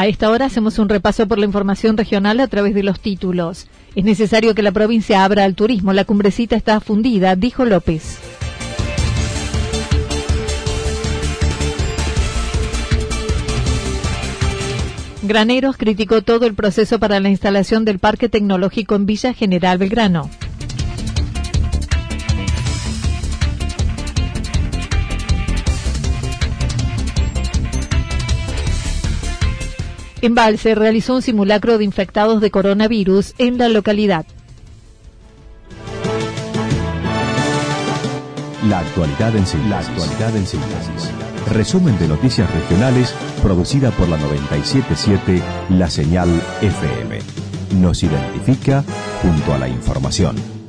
A esta hora hacemos un repaso por la información regional a través de los títulos. Es necesario que la provincia abra al turismo. La cumbrecita está fundida, dijo López. Graneros criticó todo el proceso para la instalación del Parque Tecnológico en Villa General Belgrano. Embalse realizó un simulacro de infectados de coronavirus en la localidad. La actualidad en síntesis. La actualidad en síntesis. Resumen de noticias regionales producida por la 977 La Señal FM. Nos identifica junto a la información.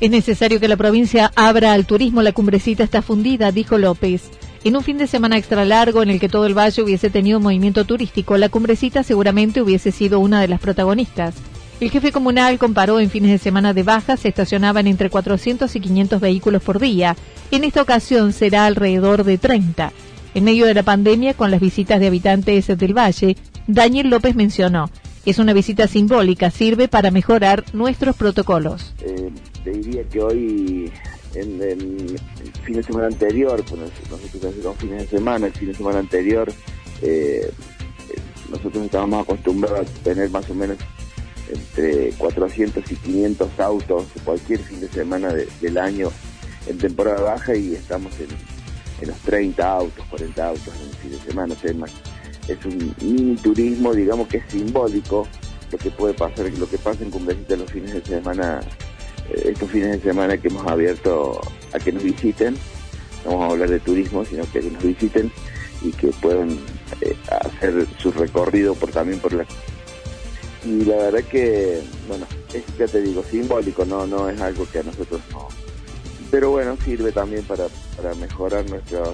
Es necesario que la provincia abra al turismo. La cumbrecita está fundida, dijo López. En un fin de semana extra largo en el que todo el valle hubiese tenido movimiento turístico, la cumbrecita seguramente hubiese sido una de las protagonistas. El jefe comunal comparó en fines de semana de baja se estacionaban entre 400 y 500 vehículos por día. En esta ocasión será alrededor de 30. En medio de la pandemia, con las visitas de habitantes del valle, Daniel López mencionó, es una visita simbólica, sirve para mejorar nuestros protocolos. Eh, te diría que hoy, en, el fin de semana anterior, pues nosotros hacemos fines de semana, el fin de semana anterior, eh, nosotros estábamos acostumbrados a tener más o menos entre 400 y 500 autos cualquier fin de semana del año en temporada baja y estamos en, los 30 autos, 40 autos en el fin de semana. Es un mini turismo, digamos que es simbólico lo que puede pasar, lo que pasa en Cumbrecita los fines de semana eh, estos fines de semana que hemos abierto a que nos visiten, no vamos a hablar de turismo, sino que nos visiten y que puedan eh, hacer su recorrido por también por la y la verdad que bueno es ya te digo simbólico no no es algo que a nosotros no. Pero bueno sirve también para, para mejorar nuestros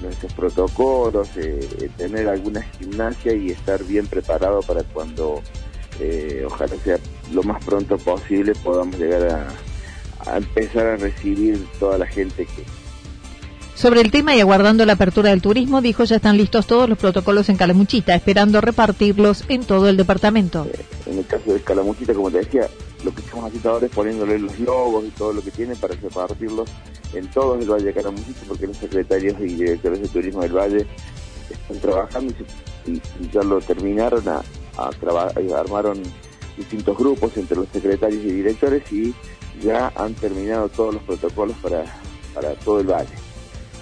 nuestros protocolos eh, tener alguna gimnasia y estar bien preparado para cuando eh, ojalá sea lo más pronto posible podamos llegar a, empezar a recibir toda la gente que, sobre el tema y aguardando la apertura del turismo, dijo ya están listos todos los protocolos en Calamuchita, esperando repartirlos en todo el departamento. Eh, en el caso de Calamuchita, como te decía, lo que estamos haciendo ahora es poniéndole los logos y todo lo que tiene para repartirlos en todo el Valle de Calamuchita, porque los secretarios y directores de turismo del Valle están trabajando y, ya lo terminaron a, eh, armaron distintos grupos entre los secretarios y directores y ya han terminado todos los protocolos para, para todo el valle.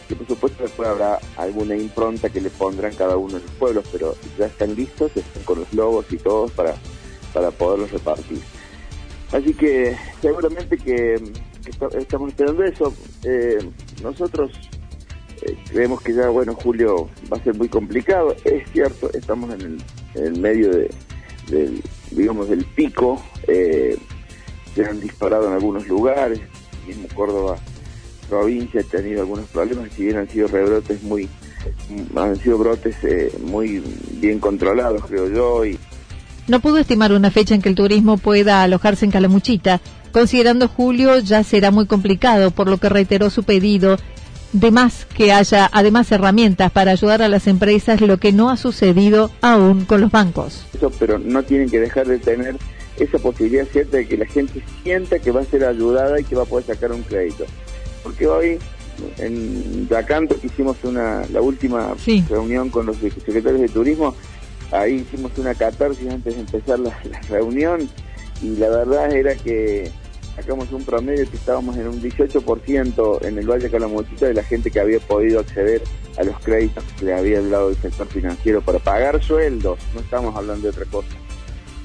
Y por supuesto después habrá alguna impronta que le pondrán cada uno de los pueblos, pero ya están listos, están con los logos y todos para, para poderlos repartir. Así que seguramente que, estamos esperando eso. Eh, nosotros eh, creemos que ya, bueno, julio va a ser muy complicado. Es cierto, estamos en el, medio de, del, digamos, del pico. Eh, se han disparado en algunos lugares, mismo Córdoba provincia ha tenido algunos problemas, si bien han sido rebrotes muy, han sido brotes eh, muy bien controlados, creo yo. Y... No pudo estimar una fecha en que el turismo pueda alojarse en Calamuchita, considerando julio ya será muy complicado, por lo que reiteró su pedido de más que haya además herramientas para ayudar a las empresas, lo que no ha sucedido aún con los bancos. Pero no tienen que dejar de tener esa posibilidad cierta de que la gente sienta que va a ser ayudada y que va a poder sacar un crédito. Porque hoy en Yacanto hicimos una la última reunión con los secretarios de turismo, ahí hicimos una catarsis antes de empezar la reunión y la verdad era que sacamos un promedio que estábamos en un 18% en el Valle Calamuchita de la gente que había podido acceder a los créditos que le había dado el sector financiero para pagar sueldos, no estamos hablando de otra cosa.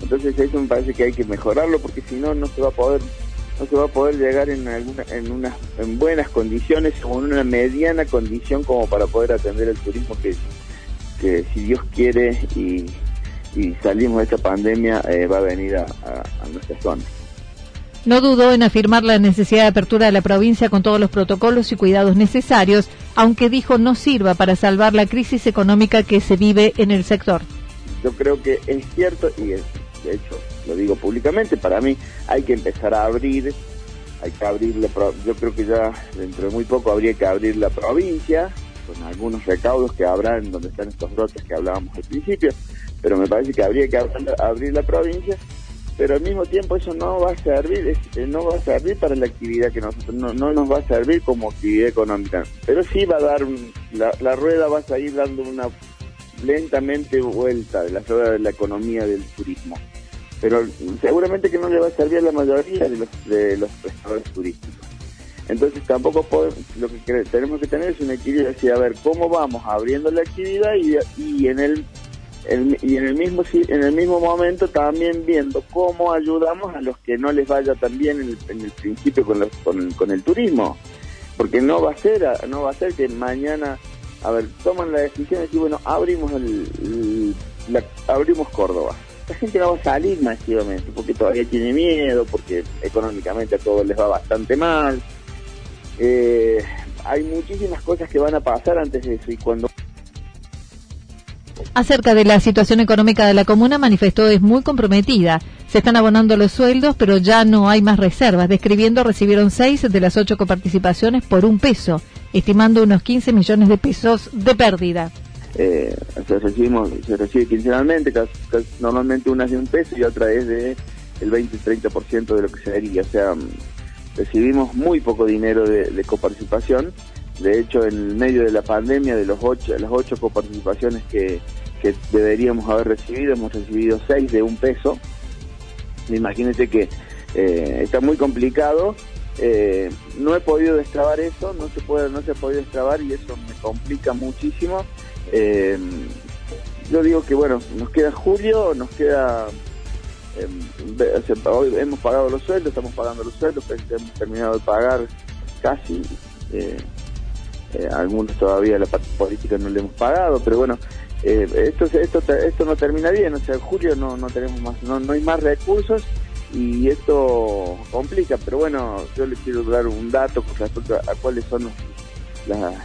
Entonces eso me parece que hay que mejorarlo porque si no no se va a poder no se va a poder llegar en alguna en unas en buenas condiciones o en una mediana condición como para poder atender el turismo que, que si Dios quiere y, salimos de esta pandemia eh, va a venir a, a nuestra zona. No dudó en afirmar la necesidad de apertura de la provincia con todos los protocolos y cuidados necesarios, aunque dijo no sirva para salvar la crisis económica que se vive en el sector. Yo creo que es cierto y de hecho lo digo públicamente, para mí hay que empezar a abrir, hay que abrir la, yo creo que ya dentro de muy poco habría que abrir la provincia con algunos recaudos que habrá en donde están estos brotes que hablábamos al principio, pero me parece que habría que abrir la provincia pero al mismo tiempo eso no va a servir eh, no va a servir para la actividad que nosotros no, no nos va a servir como actividad económica. Pero sí va a dar la, la rueda va a seguir dando una lentamente vuelta de la rueda de la economía del turismo. Pero seguramente que no le va a servir a la mayoría de los, de los prestadores turísticos entonces tampoco podemos, lo que tenemos que tener es un equilibrio, a ver, cómo vamos abriendo la actividad y, y en el y en el mismo en el mismo momento también viendo cómo ayudamos a los que no les vaya tan bien en el, principio con, con, el turismo porque no va a ser no va a ser que mañana a ver toman la decisión de decir bueno abrimos el, abrimos Córdoba la gente no va a salir masivamente porque todavía tiene miedo porque económicamente a todos les va bastante mal eh, hay muchísimas cosas que van a pasar antes de eso y cuando Acerca de la situación económica de la comuna, manifestó es muy comprometida. Se están abonando los sueldos, pero ya no hay más reservas. Describiendo, recibieron seis de las ocho coparticipaciones por un peso, estimando unos 15 millones de pesos de pérdida. Eh, se, recibimos, se recibe quincenalmente, normalmente una es de un peso y otra es de el 20-30% de lo que se daría. O sea, recibimos muy poco dinero de, coparticipación de hecho, en medio de la pandemia, de los ocho, las ocho coparticipaciones que, que deberíamos haber recibido, hemos recibido seis de un peso. Imagínense que eh, está muy complicado. Eh, no he podido destrabar eso, no se puede, no se ha podido destrabar y eso me complica muchísimo. Eh, yo digo que bueno, nos queda julio, nos queda hoy hemos pagado los sueldos, estamos pagando los sueldos, hemos terminado de pagar casi eh, algunos todavía la parte política no le hemos pagado, pero bueno, eh, esto, esto, esto no termina bien, o sea, en julio no, no tenemos más, no, no hay más recursos y esto complica, pero bueno, yo le quiero dar un dato con respecto a, cuáles son las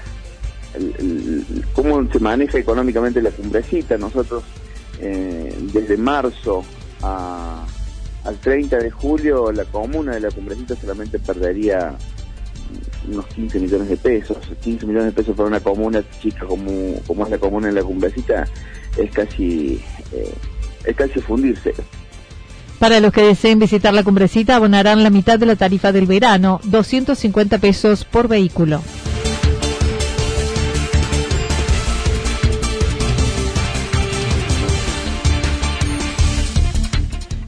cómo se maneja económicamente la cumbrecita. Nosotros eh, desde marzo a, al 30 de julio la comuna de la cumbrecita solamente perdería unos 15 millones de pesos. 15 millones de pesos para una comuna chica como, como es la comuna en la cumbrecita es casi, eh, es casi fundirse. Para los que deseen visitar la cumbrecita abonarán la mitad de la tarifa del verano, 250 pesos por vehículo.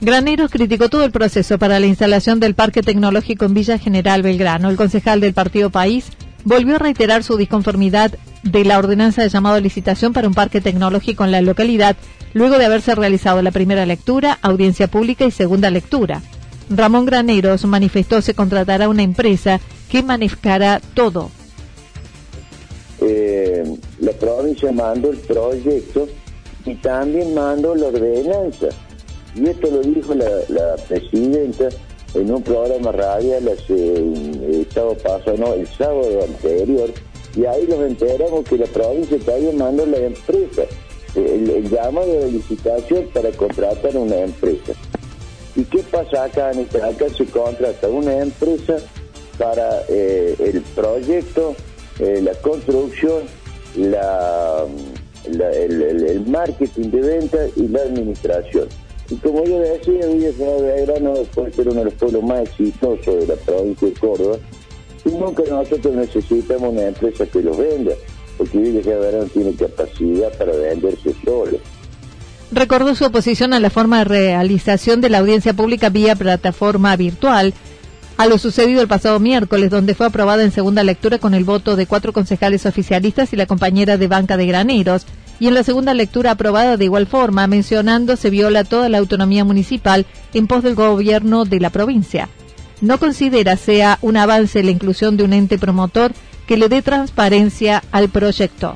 Graneros criticó todo el proceso para la instalación del Parque Tecnológico en Villa General Belgrano. El concejal del Partido País volvió a reiterar su disconformidad de la ordenanza de llamado a licitación para un parque tecnológico en la localidad, luego de haberse realizado la primera lectura, audiencia pública y segunda lectura. Ramón Graneros manifestó se contratará una empresa que manejará todo. Eh, la provincia mandó el proyecto y también mandó la ordenanza y esto lo dijo la, presidenta en un programa radial hace el sábado pasado, no, el sábado anterior, y ahí nos enteramos que la provincia todavía mandó la empresa, el, llamado de licitación para contratar una empresa. ¿Y qué pasa acá? Acá se contrata una empresa para eh, el proyecto eh, la construcción, la, el, marketing de venta y la administración. Y como yo decía, Villa General Belgrano puede ser uno de los pueblos más exitosos de la provincia de Córdoba. Y nunca nosotros necesitamos una empresa que los venda, porque Villa General Belgrano tiene capacidad para venderse solo recordó su oposición a la forma de realización de la audiencia pública vía plataforma virtual, a lo sucedido el pasado miércoles, donde fue aprobada en segunda lectura con el voto de cuatro concejales oficialistas y la compañera de banca de graneros, y en la segunda lectura aprobada de igual forma, mencionando se viola toda la autonomía municipal en pos del gobierno de la provincia. No considera sea un avance la inclusión de un ente promotor que le dé transparencia al proyecto.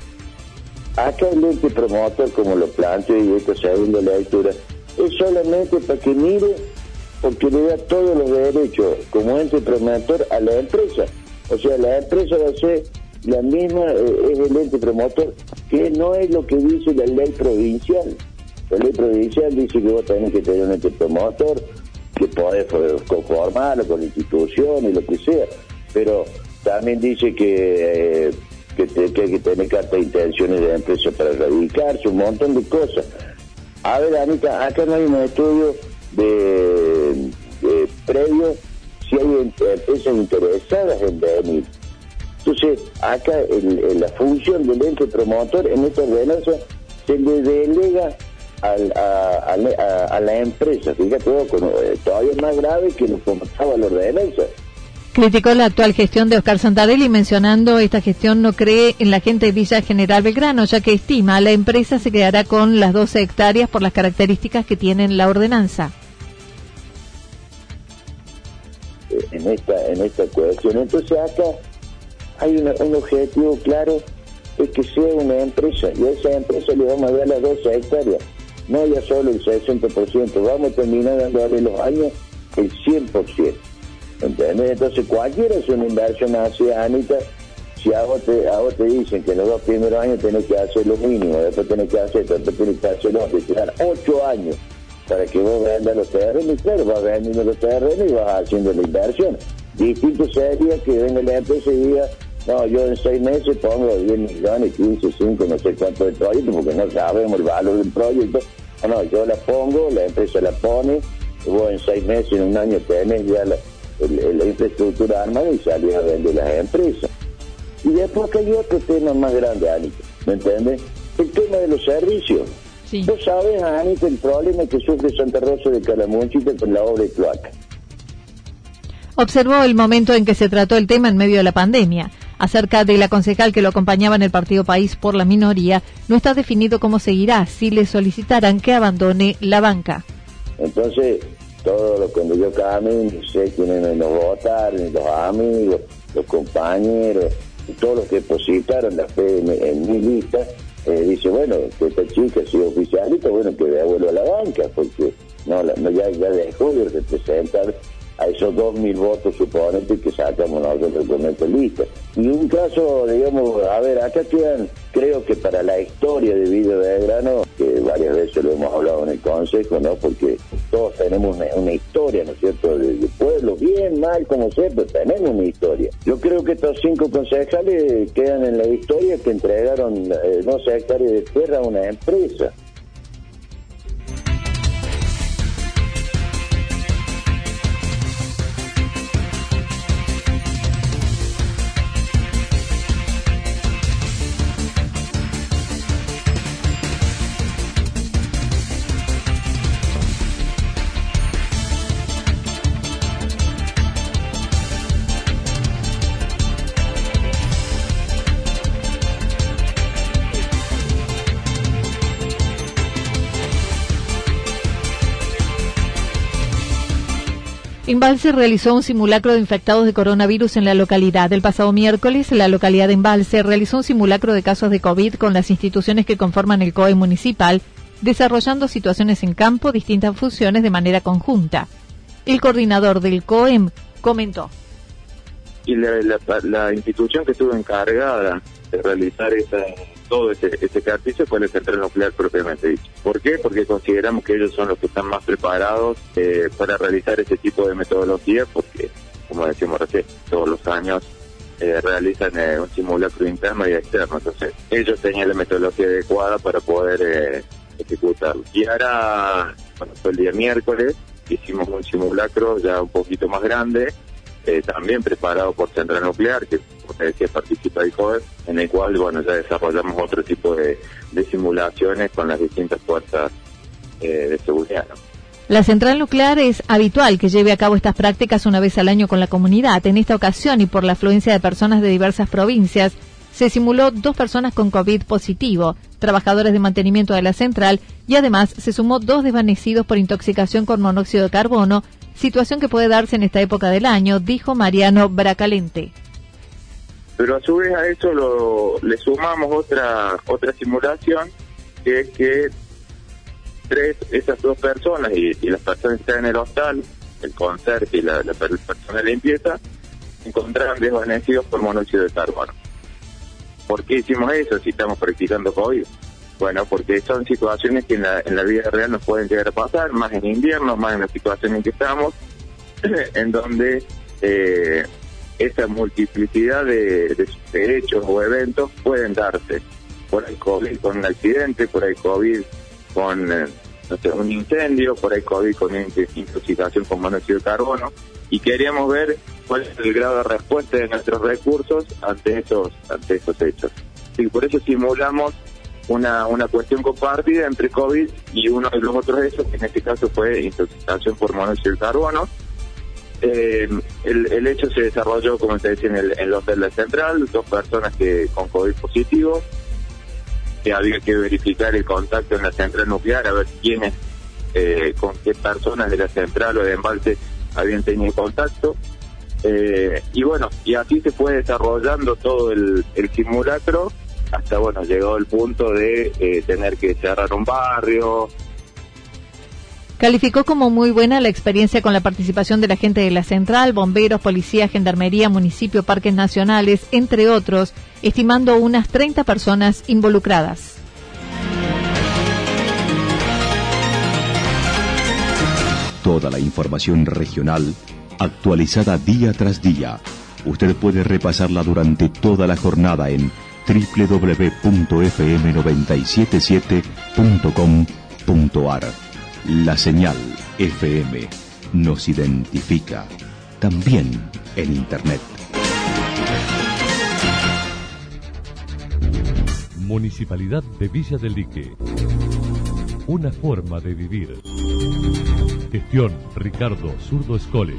Acá el ente promotor, como lo planteo y esta segunda lectura, es solamente para que mire, porque le da todos los derechos como ente promotor a la empresa. O sea, la empresa va a ser la misma, eh, es el ente promotor, que no es lo que dice la ley provincial. La ley provincial dice que vos tenés que tener un ente promotor, que podés conformarlo con instituciones, lo que sea, pero también dice que... Eh, que, hay que tener carta de intenciones de la empresa para radicarse, un montón de cosas. A ver, Anita, acá no hay un estudio de, previo si hay empresas interesadas en venir. Entonces, acá el, la función del ente promotor en esta ordenanza se le delega a, la empresa. Fíjate, eh, todavía más grave que lo comentaba la ordenanza. Criticó la actual gestión de Oscar Santarelli mencionando esta gestión no cree en la gente de Villa General Belgrano, ya que estima la empresa se quedará con las 12 hectáreas por las características que tiene la ordenanza. Eh, en esta, en esta cuestión. Entonces acá hay un objetivo claro, es que sea una empresa y a esa empresa le vamos a dar las 12 hectáreas, no ya solo el 60%, vamos a terminar dándole los años el 100%. Entonces cualquiera es una inversión hacia Anita, si a vos, te, a vos te dicen que en los dos primeros años tenés que hacer lo mínimo, después tenés que hacer, después tenés que hacer lo que dar ocho años para que vos vendas los terrenos, claro, vas vendiendo los terrenos y vas haciendo la inversión. Distinto sería que venga la empresa y diga, no, yo en seis meses pongo 10 millones, 15, 5, no sé cuánto del proyecto, porque no sabemos el valor del proyecto. No, no, yo la pongo, la empresa la pone, vos en seis meses, en un año tenés ya la la infraestructura armada y salir a vender las empresas. Y después que hay otro tema más grande, Anita, ¿me entiendes? El tema de los servicios. Sí. Vos sabes, Anita, el problema que sufre Santa Rosa de Calamuchita con la obra de cloaca. Observó el momento en que se trató el tema en medio de la pandemia. Acerca de la concejal que lo acompañaba en el Partido País por la minoría, no está definido cómo seguirá si le solicitaran que abandone la banca. Entonces, todo lo cuando yo camino, sé quiénes nos votaron, los amigos, los compañeros, todos los que depositaron la fe en, mi lista, eh, dice, bueno, que esta chica sido oficialista, bueno, que devuelva a la banca, porque no, no ya, ya dejó de representar a esos dos mil votos suponentes que sacamos nosotros con esta lista. Y un caso, digamos, a ver, acá quedan, creo que para la historia de Vida de Grano, que varias veces lo hemos hablado en el Consejo, ¿no? Porque todos tenemos una, historia, ¿no es cierto?, de, pueblo, bien, mal, como sea, pero tenemos una historia. Yo creo que estos cinco concejales quedan en la historia que entregaron eh, 12 hectáreas de tierra a una empresa. Embalse realizó un simulacro de infectados de coronavirus en la localidad. El pasado miércoles, la localidad de Embalse realizó un simulacro de casos de COVID con las instituciones que conforman el COE municipal, desarrollando situaciones en campo, distintas funciones de manera conjunta. El coordinador del COEM comentó. Y la, institución que estuvo encargada de realizar esa todo ese, ese ejercicio fue el central nuclear propiamente dicho. ¿Por qué? Porque consideramos que ellos son los que están más preparados eh, para realizar ese tipo de metodología, porque, como decimos recién, todos los años eh, realizan eh, un simulacro interno y externo. Entonces, ellos tenían la metodología adecuada para poder ejecutarlo. Y ahora, bueno, fue el día miércoles, hicimos un simulacro ya un poquito más grande, también preparado por Central Nuclear, que como te decía participa el COE, en el cual bueno ya desarrollamos otro tipo de, simulaciones con las distintas fuerzas de seguridad. La central nuclear es habitual que lleve a cabo estas prácticas una vez al año con la comunidad. En esta ocasión y por la afluencia de personas de diversas provincias, se simuló dos personas con COVID positivo, trabajadores de mantenimiento de la central, y además se sumó dos desvanecidos por intoxicación con monóxido de carbono, situación que puede darse en esta época del año, dijo Mariano Bracalente. Pero a su vez a eso lo, le sumamos otra otra simulación, que es que tres, esas dos personas y, las personas que están en el hostal, el conserje y la, persona de limpieza, encontraron desvanecidos por monóxido de carbono. ¿Por qué hicimos eso si estamos practicando COVID? Bueno, porque son situaciones que en la, en la vida real nos pueden llegar a pasar, más en invierno, más en la situación en que estamos, en donde eh, esa multiplicidad de, hechos o eventos pueden darse. Por el COVID con un accidente, por el COVID con eh, un incendio, por ahí COVID con intoxicación con monóxido de carbono, y queríamos ver cuál es el grado de respuesta de nuestros recursos ante esos, ante esos hechos. Y por eso simulamos una, una cuestión compartida entre COVID y uno de los otros hechos, que en este caso fue intoxicación por monóxido de carbono. Eh, el, hecho se desarrolló, como te decía, en el, en el hotel central, dos personas que con COVID positivo, que había que verificar el contacto en la central nuclear, a ver quiénes, eh, con qué personas de la central o de embalse habían tenido contacto. Eh, y bueno, y así se fue desarrollando todo el, simulacro hasta, bueno, llegó el punto de eh, tener que cerrar un barrio, Calificó como muy buena la experiencia con la participación de la gente de la central, bomberos, policía, gendarmería, municipio, parques nacionales, entre otros, estimando unas 30 personas involucradas. Toda la información regional actualizada día tras día. Usted puede repasarla durante toda la jornada en www.fm977.com.ar. La señal FM nos identifica también en Internet. Municipalidad de Villa del Lique. Una forma de vivir. Gestión Ricardo Zurdo Escole.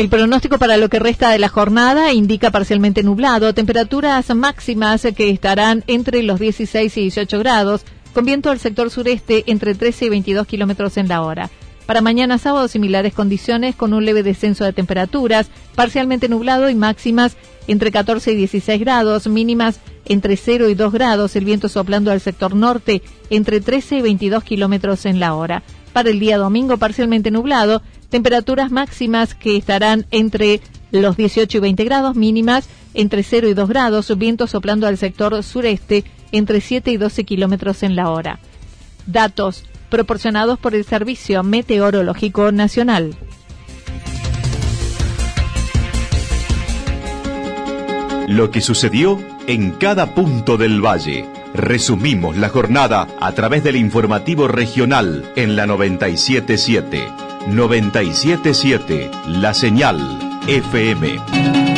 El pronóstico para lo que resta de la jornada indica parcialmente nublado, temperaturas máximas que estarán entre los 16 y 18 grados, con viento del sector sureste entre 13 y 22 kilómetros en la hora. Para mañana sábado similares condiciones con un leve descenso de temperaturas, parcialmente nublado y máximas entre 14 y 16 grados, mínimas entre 0 y 2 grados, el viento soplando al sector norte entre 13 y 22 kilómetros en la hora. Para el día domingo parcialmente nublado, Temperaturas máximas que estarán entre los 18 y 20 grados, mínimas entre 0 y 2 grados, viento soplando al sector sureste entre 7 y 12 kilómetros en la hora. Datos proporcionados por el Servicio Meteorológico Nacional. Lo que sucedió en cada punto del valle. Resumimos la jornada a través del informativo regional en la 977. 977 La Señal FM.